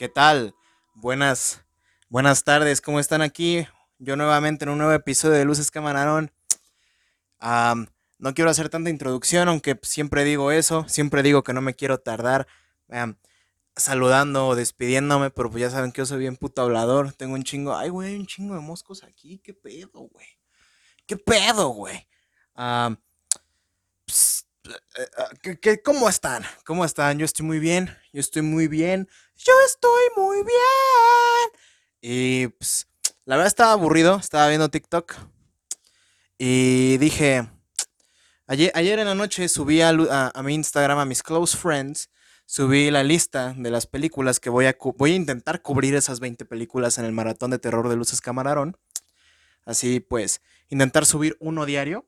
¿Qué tal? Buenas, buenas tardes, ¿cómo están aquí? Yo nuevamente en un nuevo episodio de Luces Camarón. no quiero hacer tanta introducción, aunque siempre digo eso, siempre digo que no me quiero tardar saludando o despidiéndome, pero pues ya saben que yo soy bien puto hablador. Tengo un chingo, ay, güey, un chingo de moscos aquí, qué pedo, güey. ¿Qué pedo, güey? ¿Qué, cómo están? ¿Cómo están? Yo estoy muy bien. Yo estoy muy bien. Yo estoy muy bien. Y pues, la verdad estaba aburrido. Estaba viendo TikTok. Y dije, ayer, ayer en la noche subí a, mi Instagram, a mis close friends, subí la lista de las películas que voy a, voy a intentar cubrir esas 20 películas en el maratón de terror de Luces Camarón. Así pues, intentar subir uno diario.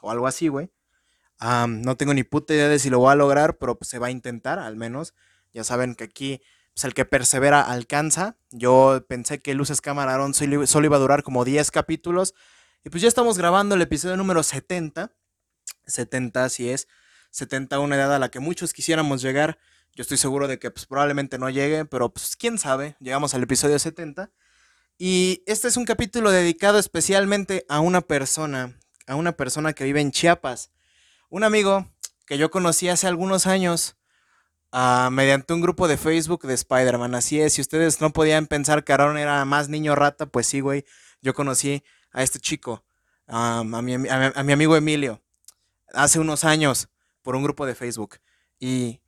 O algo así, güey no tengo ni puta idea de si lo voy a lograr, pero pues, se va a intentar al menos. Ya saben que aquí pues, el que persevera alcanza. Yo pensé que Luces Camarón solo iba a durar como 10 capítulos. Y pues ya estamos grabando el episodio número 70. 70 así es. 70 una edad a la que muchos quisiéramos llegar. Yo estoy seguro de que pues, probablemente no llegue, pero pues quién sabe. Llegamos al episodio 70. Y este es un capítulo dedicado especialmente a una persona, a una persona que vive en Chiapas un amigo que yo conocí hace algunos años uh, mediante un grupo de Facebook de Spider-Man. Así es, si ustedes no podían pensar que Aaron era más niño rata, pues sí, güey. Yo conocí a este chico, a, mi, a, mi, amigo Emilio, hace unos años por un grupo de Facebook. Y,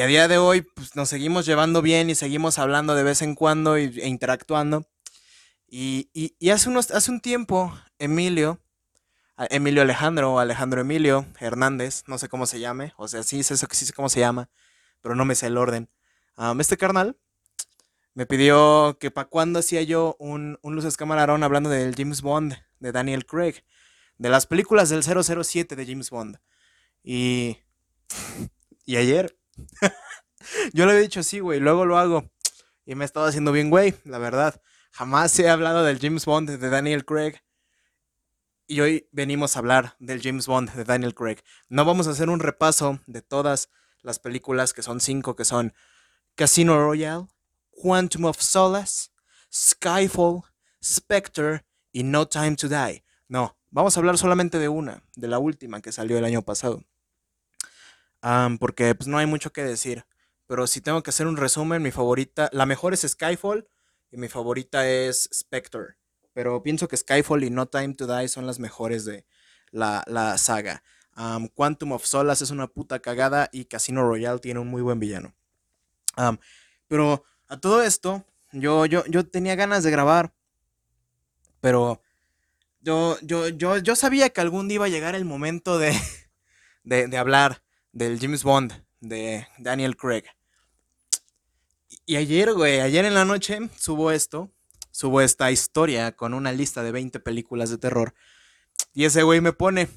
a día de hoy pues, nos seguimos llevando bien y seguimos hablando de vez en cuando e interactuando. Y hace, unos, hace un tiempo, Emilio Emilio Alejandro o Alejandro Emilio Hernández, no sé cómo se llame, o sea, sí sé, sí sé cómo se llama, pero no me sé el orden. este carnal me pidió que para cuándo hacía yo un, un Luces Camarón hablando del James Bond de Daniel Craig, de las películas del 007 de James Bond. Y, y ayer, yo le he dicho sí, güey, luego lo hago. Y me he estado haciendo bien, güey, la verdad. Jamás he hablado del James Bond de Daniel Craig y hoy venimos a hablar del James Bond de Daniel Craig. No vamos a hacer un repaso de todas las películas, que son cinco, que son Casino Royale, Quantum of Solace, Skyfall, Spectre y No Time to Die. No, vamos a hablar solamente de una, de la última que salió el año pasado. porque pues no hay mucho que decir. Pero si tengo que hacer un resumen, mi favorita, la mejor es Skyfall y mi favorita es Spectre pero pienso que Skyfall y No Time to Die son las mejores de la, saga. Quantum of Solace es una puta cagada y Casino Royale tiene un muy buen villano. pero a todo esto, yo, yo, yo tenía ganas de grabar, pero yo, yo, yo, yo sabía que algún día iba a llegar el momento de, de, de hablar del James Bond, de Daniel Craig. Y ayer, güey, ayer en la noche subo esto subo esta historia con una lista de 20 películas de terror. Y ese güey me pone.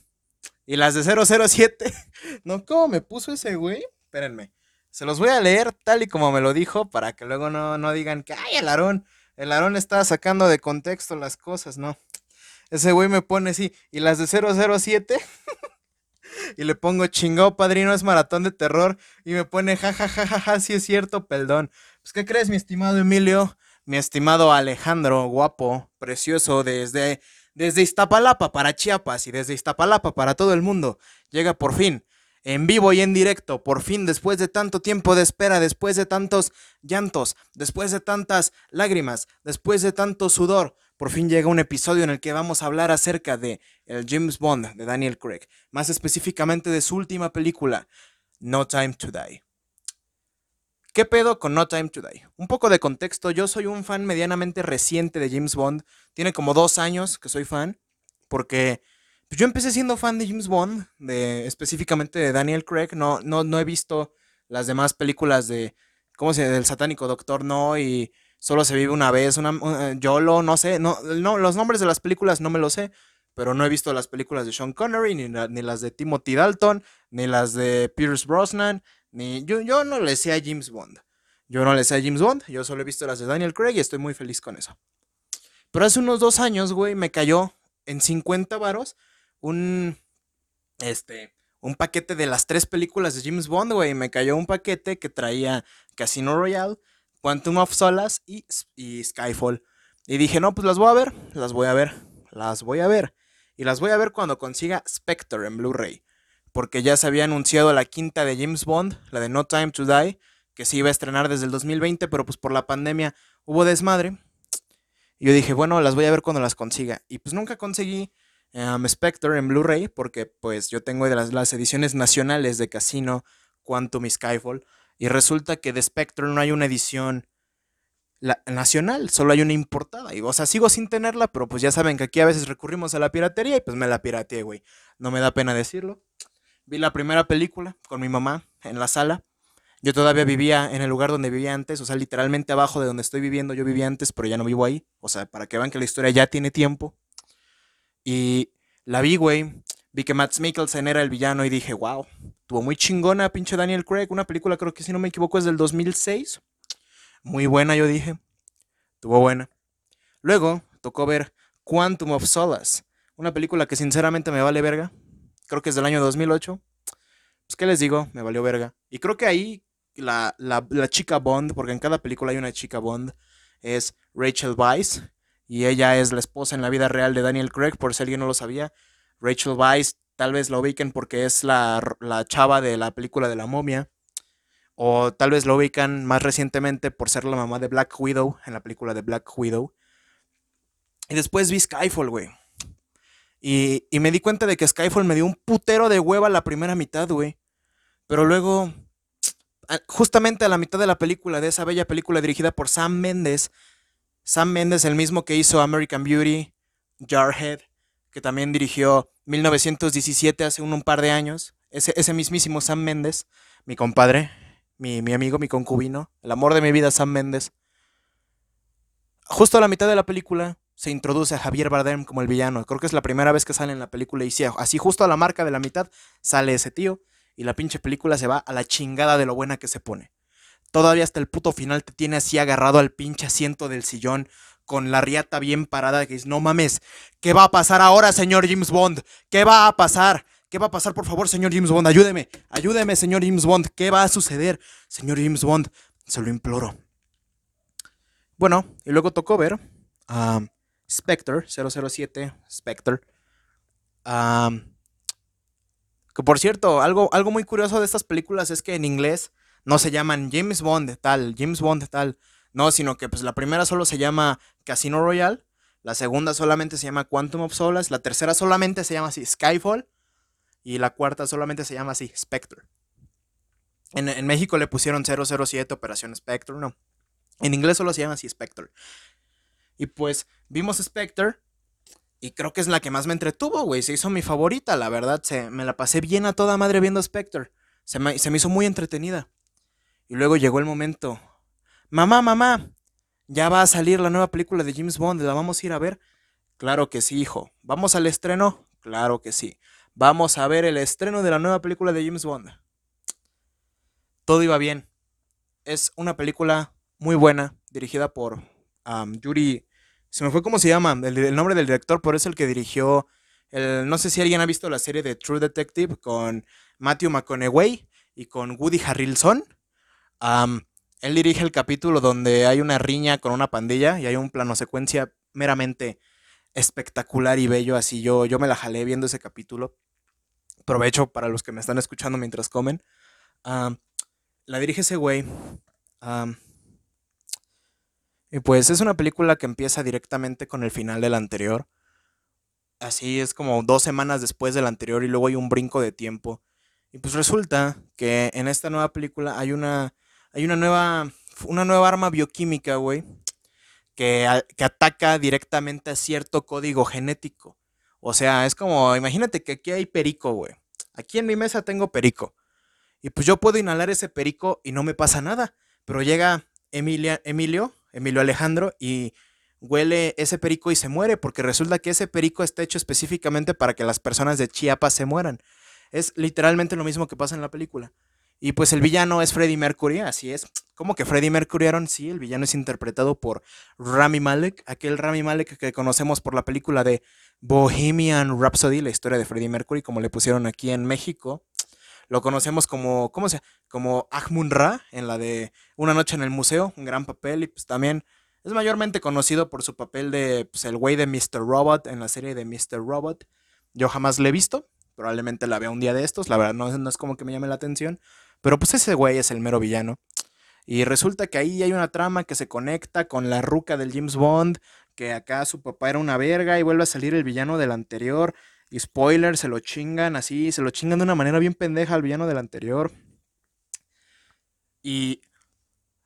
Y las de 007. no, ¿cómo me puso ese güey? Espérenme. Se los voy a leer tal y como me lo dijo para que luego no, no digan que, ay, el Aarón, el Aarón está sacando de contexto las cosas, ¿no? Ese güey me pone así, y las de 007, y le pongo chingado padrino, es maratón de terror, y me pone jajajaja, ja, ja, sí es cierto, perdón. Pues, ¿qué crees, mi estimado Emilio? Mi estimado Alejandro, guapo, precioso, desde, desde Iztapalapa para Chiapas y desde Iztapalapa para todo el mundo. Llega por fin, en vivo y en directo, por fin, después de tanto tiempo de espera, después de tantos llantos, después de tantas lágrimas, después de tanto sudor, por fin llega un episodio en el que vamos a hablar acerca de el James Bond de Daniel Craig, más específicamente de su última película, No Time to Die. ¿Qué pedo con No Time to Die? Un poco de contexto, yo soy un fan medianamente reciente de James Bond. Tiene como dos años que soy fan, porque pues, yo empecé siendo fan de James Bond, de, específicamente de Daniel Craig. No, no, no he visto las demás películas de, ¿cómo se? Del satánico Doctor No y Solo se vive una vez, una, una YOLO, no sé, no, no, los nombres de las películas no me los sé, pero no he visto las películas de Sean Connery, ni, ni las de Timothy Dalton, ni las de Pierce Brosnan, ni, yo, yo no le sé a James Bond. Yo no le sé a James Bond, yo solo he visto las de Daniel Craig y estoy muy feliz con eso. Pero hace unos dos años, güey, me cayó en 50 varos un, este, un paquete de las tres películas de James Bond, güey. Me cayó un paquete que traía Casino Royale, Quantum of Solace y, y Skyfall. Y dije, no, pues las voy a ver, las voy a ver, las voy a ver. Y las voy a ver cuando consiga Spectre en Blu-ray. Porque ya se había anunciado la quinta de James Bond, la de No Time to Die, que se iba a estrenar desde el 2020, pero pues por la pandemia hubo desmadre. Y yo dije, bueno, las voy a ver cuando las consiga. Y pues nunca conseguí um, Spectre en Blu-ray, porque pues yo tengo de las, las ediciones nacionales de Casino, Quantum y Skyfall. Y resulta que de Spectre no hay una edición nacional, solo hay una importada. Y, o sea, sigo sin tenerla, pero pues ya saben que aquí a veces recurrimos a la piratería y pues me la pirateé, güey. No me da pena decirlo. Vi la primera película con mi mamá en la sala. Yo todavía vivía en el lugar donde vivía antes, o sea, literalmente abajo de donde estoy viviendo, yo vivía antes, pero ya no vivo ahí. O sea, para que vean que la historia ya tiene tiempo. Y la vi, güey. Vi que Matt Mikkelsen era el villano y dije, wow, tuvo muy chingona pinche Daniel Craig. Una película, creo que si no me equivoco, es del 2006. Muy buena, yo dije. Tuvo buena. Luego tocó ver Quantum of Solace, una película que sinceramente me vale verga. Creo que es del año 2008. Pues, ¿qué les digo? Me valió verga. Y creo que ahí la, la, chica Bond, porque en cada película hay una chica Bond, es Rachel Weisz. Y ella es la esposa en la vida real de Daniel Craig, por si alguien no lo sabía. Rachel Weisz, tal vez la ubiquen porque es la, la chava de la película de la momia. O tal vez lo ubican más recientemente por ser la mamá de Black Widow en la película de Black Widow. Y después vi Skyfall, güey. Y, me di cuenta de que Skyfall me dio un putero de hueva la primera mitad, güey. Pero luego, justamente a la mitad de la película, de esa bella película dirigida por Sam Mendes, Sam Mendes, el mismo que hizo American Beauty, Jarhead, que también dirigió 1917 hace un, par de años, ese, mismísimo Sam Mendes, mi compadre, mi, amigo, mi concubino, el amor de mi vida, Sam Méndez. Justo a la mitad de la película se introduce a Javier Bardem como el villano. Creo que es la primera vez que sale en la película y sí, así justo a la marca de la mitad sale ese tío y la pinche película se va a la chingada de lo buena que se pone. Todavía hasta el puto final te tiene así agarrado al pinche asiento del sillón con la riata bien parada que dices, no mames, ¿qué va a pasar ahora, señor James Bond? ¿Qué va a pasar? ¿Qué va a pasar, por favor, señor James Bond? Ayúdeme, ayúdeme, señor James Bond. ¿Qué va a suceder, señor James Bond? Se lo imploro. Bueno, y luego tocó ver Spectre, 007, Spectre. que por cierto, algo, algo muy curioso de estas películas es que en inglés no se llaman James Bond tal, James Bond tal. No, sino que pues la primera solo se llama Casino Royale, la segunda solamente se llama Quantum of Solace, la tercera solamente se llama así Skyfall y la cuarta solamente se llama así, Spectre. En, México le pusieron 007 Operación Spectre, no. En inglés solo se llama así Spectre. Y pues vimos Spectre y creo que es la que más me entretuvo, güey. Se hizo mi favorita, la verdad. Se, me la pasé bien a toda madre viendo Spectre. Se me, se me hizo muy entretenida. Y luego llegó el momento. Mamá, mamá, ya va a salir la nueva película de James Bond. ¿La vamos a ir a ver? Claro que sí, hijo. ¿Vamos al estreno? Claro que sí vamos a ver el estreno de la nueva película de James Bond. Todo iba bien. Es una película muy buena, dirigida por Yuri. Se me fue cómo se llama, el, nombre del director, pero es el que dirigió. El, no sé si alguien ha visto la serie de True Detective con Matthew McConaughey y con Woody Harrelson. él dirige el capítulo donde hay una riña con una pandilla y hay un plano secuencia meramente espectacular y bello. Así yo, yo me la jalé viendo ese capítulo. Provecho para los que me están escuchando mientras comen. la dirige ese güey. Y pues es una película que empieza directamente con el final del anterior. Así es como dos semanas después del anterior y luego hay un brinco de tiempo. Y pues resulta que en esta nueva película hay una, hay una nueva, una nueva arma bioquímica, güey, que, ataca directamente a cierto código genético. O sea, es como, imagínate que aquí hay perico, güey. Aquí en mi mesa tengo perico. Y pues yo puedo inhalar ese perico y no me pasa nada. Pero llega Emilia, Emilio, Emilio Alejandro, y huele ese perico y se muere, porque resulta que ese perico está hecho específicamente para que las personas de Chiapas se mueran. Es literalmente lo mismo que pasa en la película. Y pues el villano es Freddie Mercury, así es. ¿Cómo que Freddie Mercury, Aaron? Sí, el villano es interpretado por Rami Malek, aquel Rami Malek que conocemos por la película de Bohemian Rhapsody, la historia de Freddie Mercury, como le pusieron aquí en México. Lo conocemos como, ¿cómo se Como Ahmun Ra en la de Una noche en el museo, un gran papel y pues también es mayormente conocido por su papel de pues, el güey de Mr. Robot en la serie de Mr. Robot. Yo jamás le he visto, probablemente la vea un día de estos, la verdad no, no es como que me llame la atención, pero pues ese güey es el mero villano. Y resulta que ahí hay una trama que se conecta con la ruca del James Bond, que acá su papá era una verga y vuelve a salir el villano del anterior. Y se lo chingan así, se lo chingan de una manera bien pendeja al villano del anterior. Y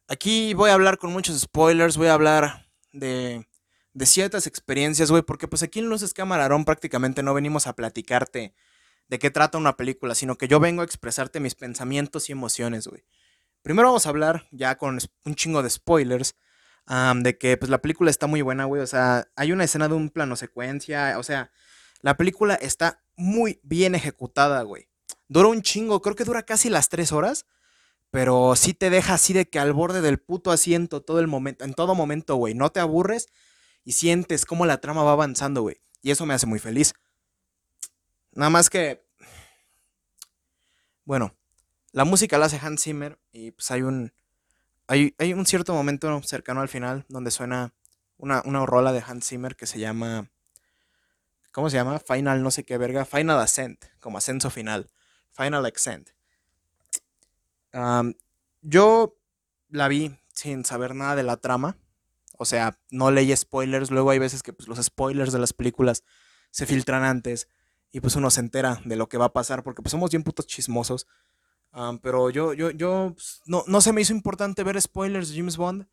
aquí voy a hablar con muchos spoilers, voy a hablar de, de ciertas experiencias, güey, porque pues aquí en Luces Camarón prácticamente no venimos a platicarte de qué trata una película, sino que yo vengo a expresarte mis pensamientos y emociones, güey. Primero vamos a hablar, ya con un chingo de spoilers, de que pues la película está muy buena, güey. O sea, hay una escena de un plano secuencia. O sea, la película está muy bien ejecutada, güey. Dura un chingo, creo que dura casi las tres horas. Pero sí te deja así de que al borde del puto asiento todo el momento, en todo momento, güey. No te aburres y sientes cómo la trama va avanzando, güey. Y eso me hace muy feliz. Nada más que. Bueno, la música la hace Hans Zimmer y pues hay un, hay, hay un cierto momento cercano al final donde suena una, una rola de Hans Zimmer que se llama, ¿cómo se llama? Final no sé qué verga, Final Ascent, como ascenso final, Final Ascent. yo la vi sin saber nada de la trama, o sea, no leí spoilers, luego hay veces que pues, los spoilers de las películas se filtran antes y pues uno se entera de lo que va a pasar porque pues somos bien putos chismosos pero yo, yo, yo, pues, no, no se me hizo importante ver spoilers de James Bond.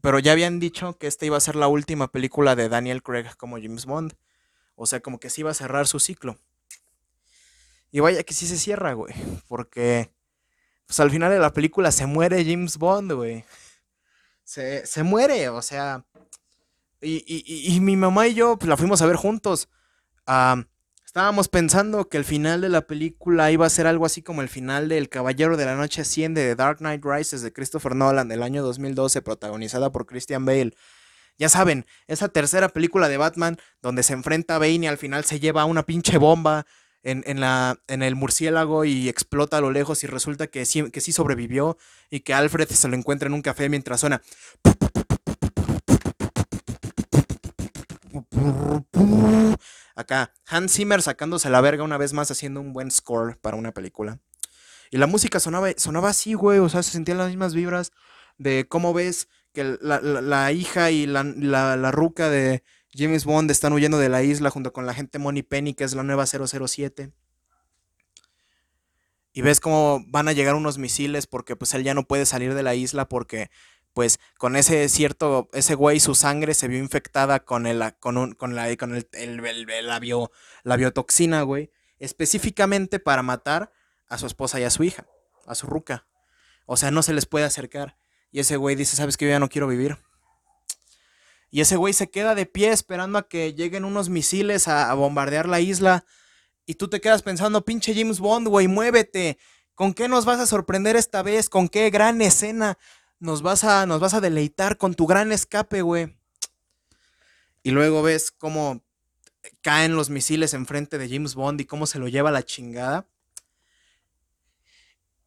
Pero ya habían dicho que esta iba a ser la última película de Daniel Craig como James Bond. O sea, como que sí iba a cerrar su ciclo. Y vaya que sí se cierra, güey. Porque, pues al final de la película se muere James Bond, güey. Se, se muere, o sea. Y, y, y, mi mamá y yo pues, la fuimos a ver juntos. Estábamos pensando que el final de la película iba a ser algo así como el final de El Caballero de la Noche Asciende de Dark Knight Rises de Christopher Nolan del año 2012, protagonizada por Christian Bale. Ya saben, esa tercera película de Batman donde se enfrenta a Bane y al final se lleva una pinche bomba en, la, en el murciélago y explota a lo lejos y resulta que sí, que sí sobrevivió y que Alfred se lo encuentra en un café mientras suena... Hans Zimmer sacándose la verga una vez más haciendo un buen score para una película. Y la música sonaba, sonaba así, güey, o sea, se sentían las mismas vibras de cómo ves que la, hija y la, la, ruca de James Bond están huyendo de la isla junto con la gente Money Penny, que es la nueva 007. Y ves cómo van a llegar unos misiles porque pues él ya no puede salir de la isla porque pues con ese cierto, ese güey, su sangre se vio infectada con el, con un, con la, con el, la, la biotoxina, güey, específicamente para matar a su esposa y a su hija, a su ruca. O sea, no se les puede acercar. Y ese güey dice, sabes que yo ya no quiero vivir. Y ese güey se queda de pie esperando a que lleguen unos misiles a, a bombardear la isla. Y tú te quedas pensando, pinche James Bond, güey, muévete. ¿Con qué nos vas a sorprender esta vez? ¿Con qué gran escena? Nos vas a, nos vas a deleitar con tu gran escape, güey. Y luego ves cómo caen los misiles enfrente de James Bond y cómo se lo lleva la chingada.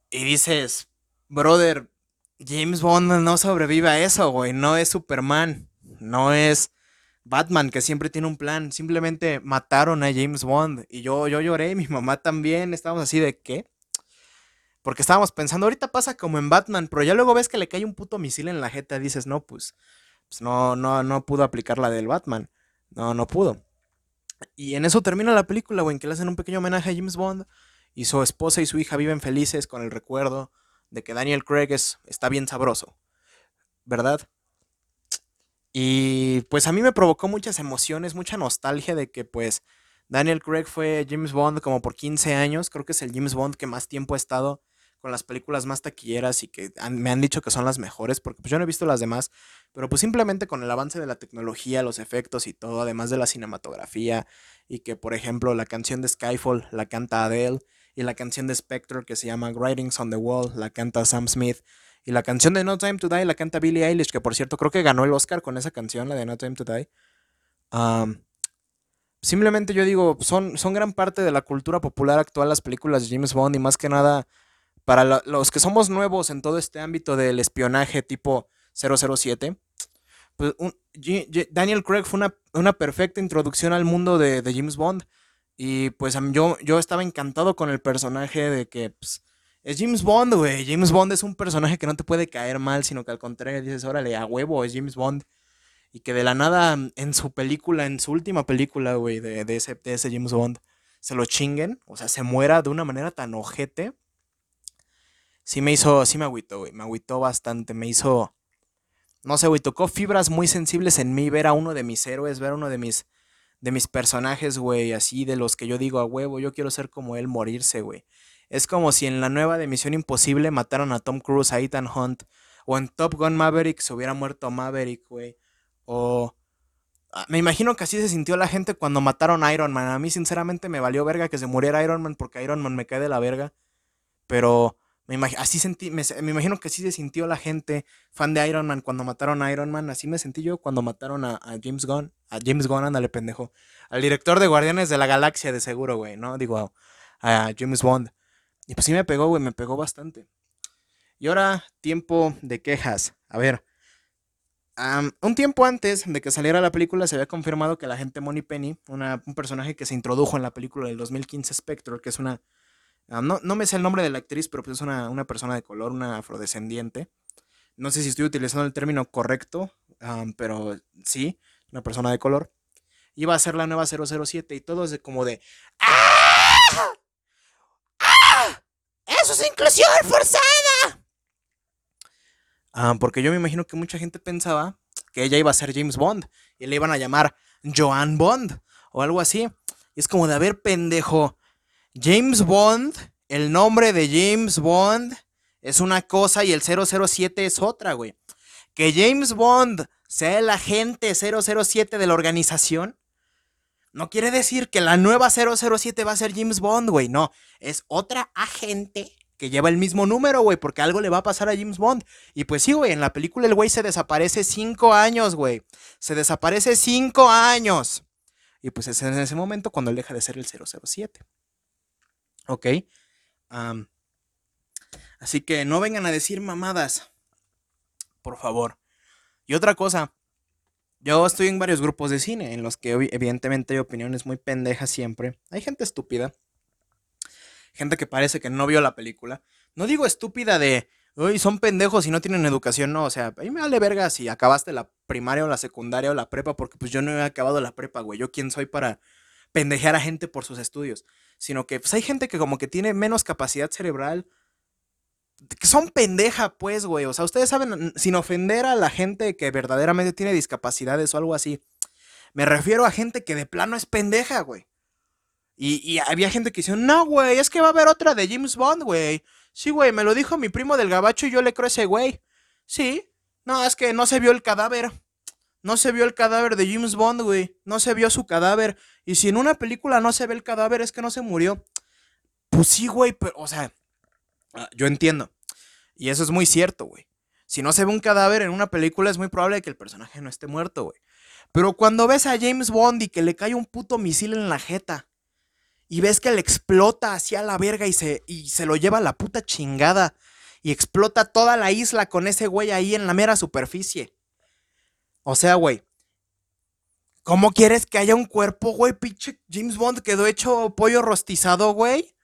Y dices, brother, James Bond no sobrevive a eso, güey. No es Superman. No es Batman, que siempre tiene un plan. Simplemente mataron a James Bond. Y yo, yo lloré, mi mamá también. Estábamos así de, ¿qué? Porque estábamos pensando, ahorita pasa como en Batman, pero ya luego ves que le cae un puto misil en la jeta y dices, no, pues, pues no, no, no pudo aplicar la del Batman. No, no pudo. Y en eso termina la película, güey, en que le hacen un pequeño homenaje a James Bond y su esposa y su hija viven felices con el recuerdo de que Daniel Craig está bien sabroso, ¿verdad? Y pues a mí me provocó muchas emociones, mucha nostalgia de que pues Daniel Craig fue James Bond como por 15 años, creo que es el James Bond que más tiempo ha estado con las películas más taquilleras y que me han dicho que son las mejores, porque pues yo no he visto las demás, pero pues simplemente con el avance de la tecnología, los efectos y todo, además de la cinematografía, y que por ejemplo la canción de Skyfall la canta Adele, y la canción de Spectre que se llama Writings on the Wall la canta Sam Smith, y la canción de No Time to Die la canta Billie Eilish, que por cierto creo que ganó el Oscar con esa canción, la de No Time to Die. simplemente yo digo, son, son gran parte de la cultura popular actual las películas de James Bond y más que nada para los que somos nuevos en todo este ámbito del espionaje tipo 007, pues Daniel Craig fue una, perfecta introducción al mundo de, James Bond. Y pues yo, yo estaba encantado con el personaje de que pues, es James Bond, güey. James Bond es un personaje que no te puede caer mal, sino que al contrario dices, órale, a huevo, es James Bond. Y que de la nada en su película, en su última película, güey, de, ese, de ese James Bond, se lo chinguen, o sea, se muera de una manera tan ojete sí me hizo, sí me agüitó, güey, me agüitó bastante, me hizo, no sé, güey, tocó fibras muy sensibles en mí ver a uno de mis héroes, ver a uno de mis, de mis personajes, güey, así de los que yo digo a huevo, yo quiero ser como él, morirse, güey. Es como si en la nueva de Misión Imposible mataron a Tom Cruise, a Ethan Hunt, o en Top Gun Maverick se hubiera muerto Maverick, güey, o... Ah, me imagino que así se sintió la gente cuando mataron a Iron Man. A mí sinceramente me valió verga que se muriera Iron Man porque Iron Man me cae de la verga. Pero me, así sentí, me, imagino que así se sintió la gente fan de Iron Man cuando mataron a Iron Man. Así me sentí yo cuando mataron a, James Gunn. A James Gunn, ándale, pendejo. Al director de Guardianes de la Galaxia, de seguro, güey, ¿no? Digo, a, James Bond. Y pues sí me pegó, güey, me pegó bastante. Y ahora, tiempo de quejas. A ver. un tiempo antes de que saliera la película se había confirmado que la gente Money Penny, un personaje que se introdujo en la película del 2015 Spectre, que es una Ah, no, me sé el nombre de la actriz, pero pues es una, persona de color, una afrodescendiente. No sé si estoy utilizando el término correcto, pero sí, una persona de color. Iba a ser la nueva 007 y todo es como de... ¡Ah! ¡Ah! ¡Eso es inclusión forzada! Ah, porque yo me imagino que mucha gente pensaba que ella iba a ser James Bond y le iban a llamar Joan Bond o algo así. Y es como de, haber pendejo, James Bond, el nombre de James Bond es una cosa y el 007 es otra, güey. Que James Bond sea el agente 007 de la organización, no quiere decir que la nueva 007 va a ser James Bond, güey. No, es otra agente que lleva el mismo número, güey, porque algo le va a pasar a James Bond. Y pues sí, güey, en la película el güey se desaparece cinco años, güey. Se desaparece cinco años. Y pues es en ese momento cuando él deja de ser el 007. ¿Ok? así que no vengan a decir mamadas. Por favor. Y otra cosa. Yo estoy en varios grupos de cine en los que evidentemente hay opiniones muy pendejas siempre. Hay gente estúpida. Gente que parece que no vio la película. No digo estúpida de, uy, son pendejos y no tienen educación, no. O sea, a mí me vale verga si acabaste la primaria o la secundaria o la prepa, porque pues yo no he acabado la prepa, güey. Yo quién soy para pendejear a gente por sus estudios, sino que pues, hay gente que como que tiene menos capacidad cerebral, que son pendeja, pues, güey. O sea, ustedes saben, sin ofender a la gente que verdaderamente tiene discapacidades o algo así, me refiero a gente que de plano es pendeja, güey. Y, había gente que dice, no, güey, es que va a haber otra de James Bond, güey. Sí, güey, me lo dijo mi primo del gabacho y yo le creo a ese güey. Sí, no, es que no se vio el cadáver. No se vio el cadáver de James Bond, güey. No se vio su cadáver. Y si en una película no se ve el cadáver, es que no se murió. Pues sí, güey, pero, o sea, ah, yo entiendo. Y eso es muy cierto, güey. Si no se ve un cadáver en una película, es muy probable que el personaje no esté muerto, güey. Pero cuando ves a James Bond y que le cae un puto misil en la jeta, y ves que le explota hacia la verga y se, y se lo lleva a la puta chingada, y explota toda la isla con ese güey ahí en la mera superficie o sea, güey. ¿Cómo quieres que haya un cuerpo, güey? Pinche James Bond quedó hecho pollo rostizado, güey.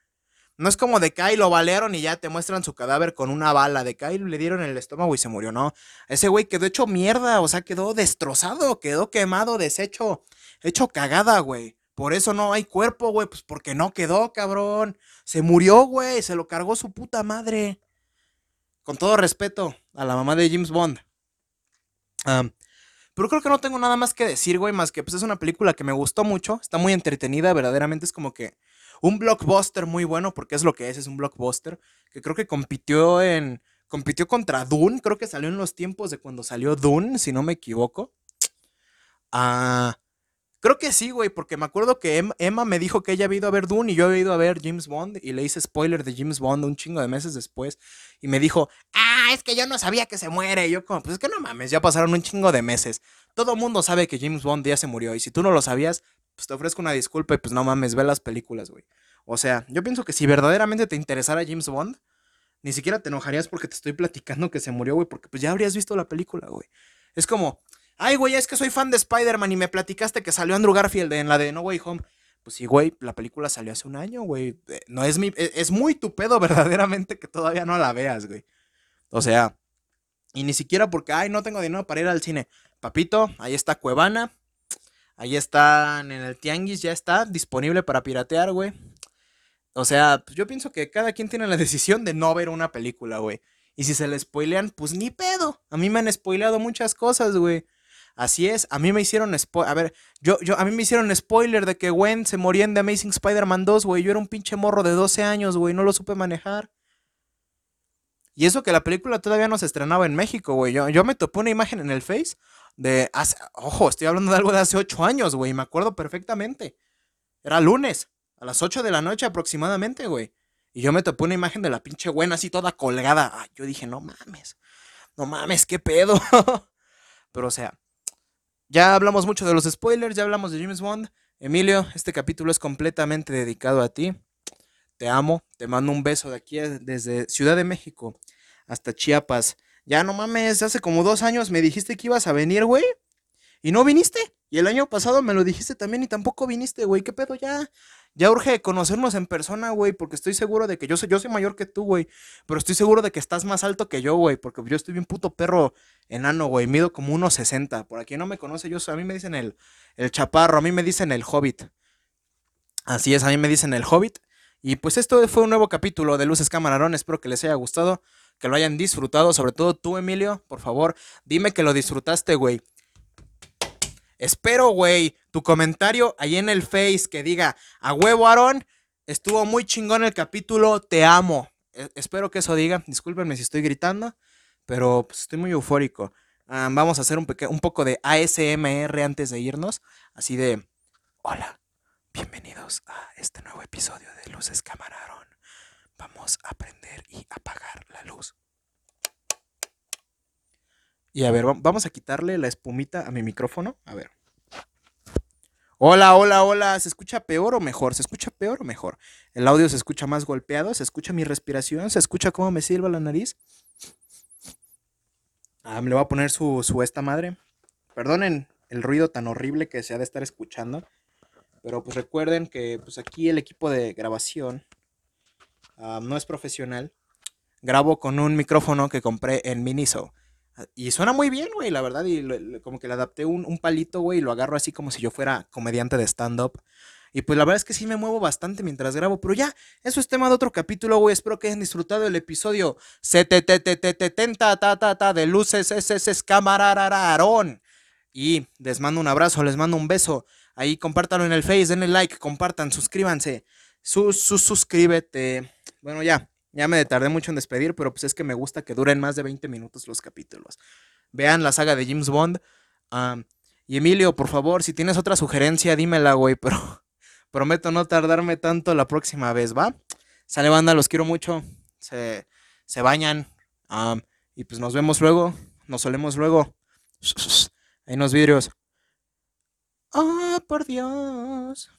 No es como de Kyle lo balearon y ya te muestran su cadáver con una bala. De Kyle le dieron el estómago y se murió, ¿no? Ese güey quedó hecho mierda, o sea, quedó destrozado, quedó quemado, deshecho, hecho cagada, güey. Por eso no hay cuerpo, güey, pues porque no quedó, cabrón. Se murió, güey, se lo cargó su puta madre. Con todo respeto a la mamá de James Bond. Pero creo que no tengo nada más que decir, güey, más que pues es una película que me gustó mucho, está muy entretenida, verdaderamente es como que un blockbuster muy bueno, porque es lo que es, es un blockbuster, que creo que compitió en, compitió contra Dune, creo que salió en los tiempos de cuando salió Dune, si no me equivoco. Ah, Creo que sí, güey, porque me acuerdo que Emma me dijo que ella había ido a ver Dune y yo había ido a ver James Bond y le hice spoiler de James Bond un chingo de meses después y me dijo, ah, es que yo no sabía que se muere. Y yo como, pues es que no mames, ya pasaron un chingo de meses. Todo mundo sabe que James Bond ya se murió y si tú no lo sabías, pues te ofrezco una disculpa y pues no mames, ve las películas, güey. O sea, yo pienso que si verdaderamente te interesara James Bond, ni siquiera te enojarías porque te estoy platicando que se murió, güey, porque pues ya habrías visto la película, güey. Es como, ay, güey, es que soy fan de Spider-Man y me platicaste que salió Andrew Garfield en la de No Way Home. Pues sí, güey, la película salió hace un año, güey. Eh, no es mi. Es, es muy tu pedo, verdaderamente, que todavía no la veas, güey. O sea. Y ni siquiera porque, ay, no tengo dinero para ir al cine. Papito, ahí está Cuevana. Ahí están en el Tianguis, ya está disponible para piratear, güey. O sea, pues yo pienso que cada quien tiene la decisión de no ver una película, güey. Y si se le spoilean, pues ni pedo. A mí me han spoileado muchas cosas, güey. Así es, a mí me hicieron spoiler. A ver, yo, yo, a mí me hicieron spoiler de que Gwen se moría en The Amazing Spider-Man 2, güey. Yo era un pinche morro de 12 años, güey. No lo supe manejar. Y eso que la película todavía no se estrenaba en México, güey. Yo, yo me topé una imagen en el Face de. Ojo, estoy hablando de algo de hace 8 años, güey. Me acuerdo perfectamente. Era lunes, a las 8 de la noche aproximadamente, güey. Y yo me topé una imagen de la pinche Gwen así toda colgada. Ay, yo dije, no mames. No mames, qué pedo. Pero o sea, ya hablamos mucho de los spoilers, ya hablamos de James Bond. Emilio, este capítulo es completamente dedicado a ti. Te amo, te mando un beso de aquí desde Ciudad de México hasta Chiapas. Ya no mames, hace como dos años me dijiste que ibas a venir, güey. Y no viniste. Y el año pasado me lo dijiste también y tampoco viniste, güey. ¿Qué pedo ya? Ya urge conocernos en persona, güey, porque estoy seguro de que yo soy, yo soy mayor que tú, güey. Pero estoy seguro de que estás más alto que yo, güey, porque yo estoy bien puto perro enano, güey. Mido como 1.60. Por aquí no me conoce, yo a mí me dicen el, el chaparro, a mí me dicen el hobbit. Así es, a mí me dicen el hobbit. Y pues esto fue un nuevo capítulo de Luces Camarón. Espero que les haya gustado, que lo hayan disfrutado. Sobre todo tú, Emilio, por favor, dime que lo disfrutaste, güey. Espero, güey, tu comentario ahí en el Face que diga, a huevo, Aaron, estuvo muy chingón el capítulo, te amo. E, espero que eso diga. Discúlpenme si estoy gritando, pero pues, estoy muy eufórico. Ah, vamos a hacer un, un poco de ASMR antes de irnos. Así de, hola, bienvenidos a este nuevo episodio de Luces Camararon. Vamos a prender y apagar la luz. Y a ver, vamos a quitarle la espumita a mi micrófono. A ver. Hola, hola, hola. ¿Se escucha peor o mejor? ¿Se escucha peor o mejor? El audio se escucha más golpeado, se escucha mi respiración, se escucha cómo me silba la nariz. Ah, me le voy a poner su, su esta madre. Perdonen el ruido tan horrible que se ha de estar escuchando. Pero pues recuerden que pues aquí el equipo de grabación ah, no es profesional. Grabo con un micrófono que compré en Miniso. Y suena muy bien, güey, la verdad. Y como que le adapté un, palito, güey, y lo agarro así como si yo fuera comediante de stand-up. Y pues la verdad es que sí me muevo bastante mientras grabo. Pero ya, eso es tema de otro capítulo, güey. Espero que hayan disfrutado el episodio ta ta ta de luces ss camarararón. Y les mando un abrazo, les mando un beso. Ahí compártanlo en el Face, denle like, compartan, suscríbanse. Sus, suscríbete. Bueno, ya. Ya me tardé mucho en despedir, pero pues es que me gusta que duren más de 20 minutos los capítulos. Vean la saga de James Bond. y Emilio, por favor, si tienes otra sugerencia, dímela, güey, pero prometo no tardarme tanto la próxima vez, ¿va? Sale banda, los quiero mucho. Se, se bañan. y pues nos vemos luego. Nos solemos luego. Ahí nos vidrios. Ah, por Dios.